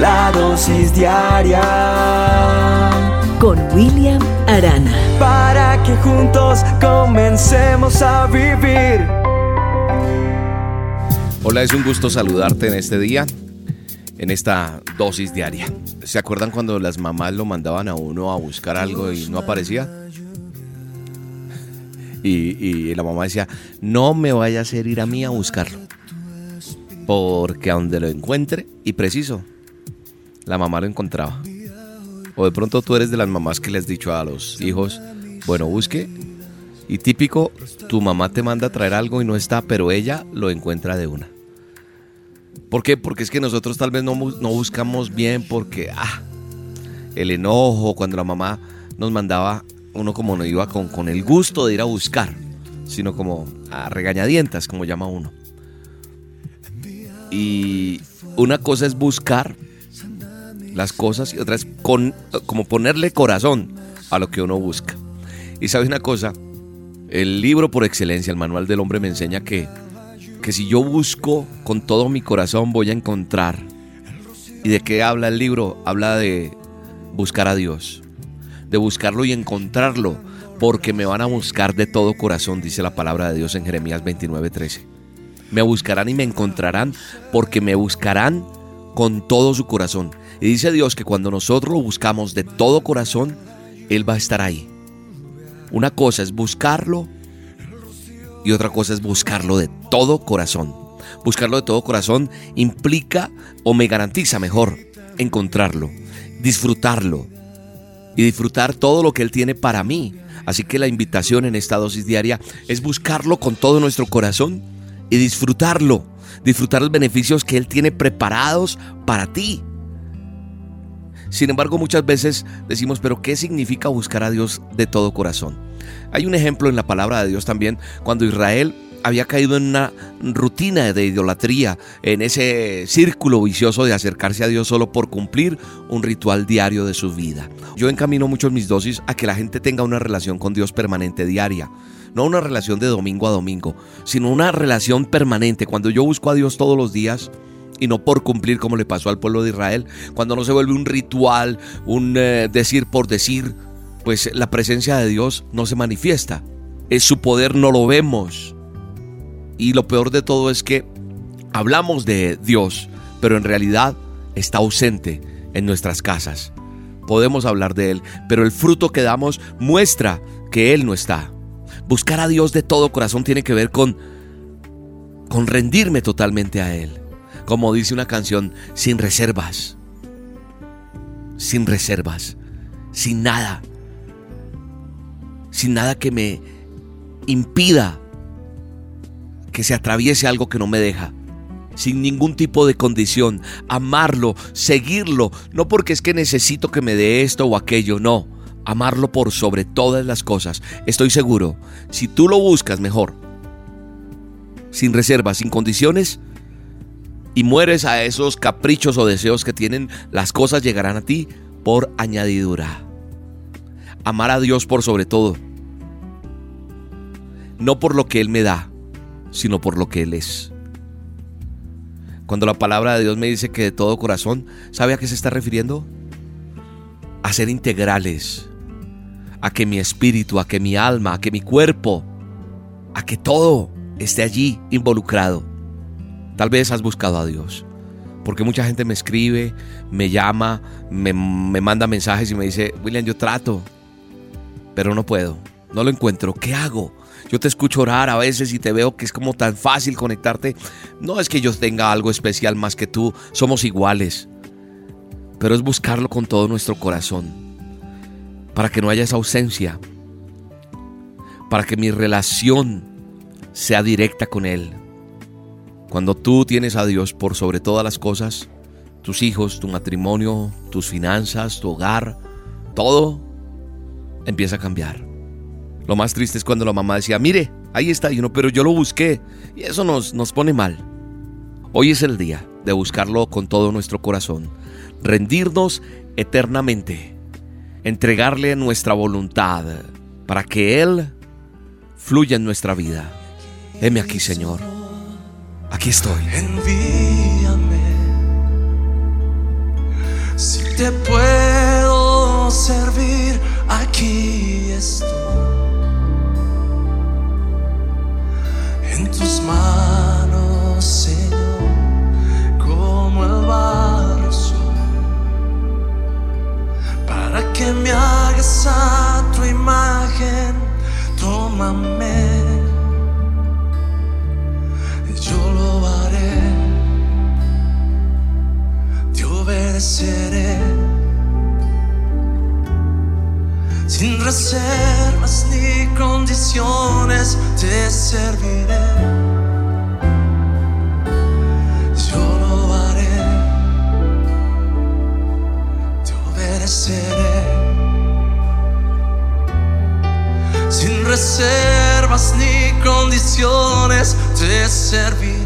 la dosis diaria con William Arana. Para que juntos comencemos a vivir. Hola, es un gusto saludarte en este día, en esta dosis diaria. ¿Se acuerdan cuando las mamás lo mandaban a uno a buscar algo y no aparecía? Y, la mamá decía, no me vaya a hacer ir a mí a buscarlo. Porque a donde lo encuentre, y preciso, la mamá lo encontraba. O de pronto tú eres de las mamás que le has dicho a los hijos, bueno, busque. Y típico, tu mamá te manda a traer algo y no está, pero ella lo encuentra de una. ¿Por qué? Porque es que nosotros tal vez no, no buscamos bien porque, ah, el enojo, cuando la mamá nos mandaba, uno como no iba con, con el gusto de ir a buscar, sino como a regañadientas, como llama uno. Y una cosa es buscar las cosas y otra es con, como ponerle corazón a lo que uno busca. Y sabe una cosa, el libro por excelencia, el manual del hombre me enseña que, que si yo busco con todo mi corazón voy a encontrar. ¿Y de qué habla el libro? Habla de buscar a Dios, de buscarlo y encontrarlo, porque me van a buscar de todo corazón, dice la palabra de Dios en Jeremías 29:13. Me buscarán y me encontrarán porque me buscarán con todo su corazón. Y dice Dios que cuando nosotros lo buscamos de todo corazón, Él va a estar ahí. Una cosa es buscarlo y otra cosa es buscarlo de todo corazón. Buscarlo de todo corazón implica o me garantiza mejor encontrarlo, disfrutarlo y disfrutar todo lo que Él tiene para mí. Así que la invitación en esta dosis diaria es buscarlo con todo nuestro corazón y disfrutarlo, disfrutar los beneficios que Él tiene preparados para ti. Sin embargo, muchas veces decimos, pero ¿qué significa buscar a Dios de todo corazón? Hay un ejemplo en la palabra de Dios también, cuando Israel había caído en una rutina de idolatría, en ese círculo vicioso de acercarse a Dios solo por cumplir un ritual diario de su vida. Yo encamino mucho mis dosis a que la gente tenga una relación con Dios permanente diaria. No una relación de domingo a domingo, sino una relación permanente. Cuando yo busco a Dios todos los días, y no por cumplir como le pasó al pueblo de Israel, cuando no se vuelve un ritual, un eh, decir por decir, pues la presencia de Dios no se manifiesta. Es su poder no lo vemos. Y lo peor de todo es que hablamos de Dios, pero en realidad está ausente en nuestras casas. Podemos hablar de Él, pero el fruto que damos muestra que Él no está. Buscar a Dios de todo corazón tiene que ver con, con rendirme totalmente a Él como dice una canción, sin reservas. Sin reservas. Sin nada. Sin nada que me impida que se atraviese algo que no me deja. Sin ningún tipo de condición. Amarlo, seguirlo. No porque es que necesito que me dé esto o aquello, no. Amarlo por sobre todas las cosas. Estoy seguro, si tú lo buscas mejor, sin reservas, sin condiciones, y mueres a esos caprichos o deseos que tienen, las cosas llegarán a ti por añadidura. Amar a Dios por sobre todo. No por lo que Él me da, sino por lo que Él es. Cuando la palabra de Dios me dice que de todo corazón, ¿sabe a qué se está refiriendo? A ser integrales, a que mi espíritu, a que mi alma, a que mi cuerpo, a que todo esté allí involucrado. Tal vez has buscado a Dios. Porque mucha gente me escribe, me llama, me, manda mensajes y me dice, William, yo trato, pero no puedo, no lo encuentro. ¿Qué hago? Yo te escucho orar a veces y te veo que es como tan fácil conectarte. No es que yo tenga algo especial más que tú, somos iguales. Pero es buscarlo con todo nuestro corazón. Para que no haya esa ausencia. Para que mi relación sea directa con Él. Cuando tú tienes a Dios por sobre todas las cosas, tus hijos, tu matrimonio, tus finanzas, tu hogar, todo empieza a cambiar. Lo más triste es cuando la mamá decía, mire, ahí está, y uno, pero yo lo busqué. Y eso nos, nos pone mal. Hoy es el día de buscarlo con todo nuestro corazón, rendirnos eternamente, entregarle nuestra voluntad para que Él fluya en nuestra vida. Heme aquí, Señor. Aquí estoy. Envíame, te puedo reservas ni condiciones te serviré. Yo lo haré, te obedeceré. Sin reservas ni condiciones te serviré.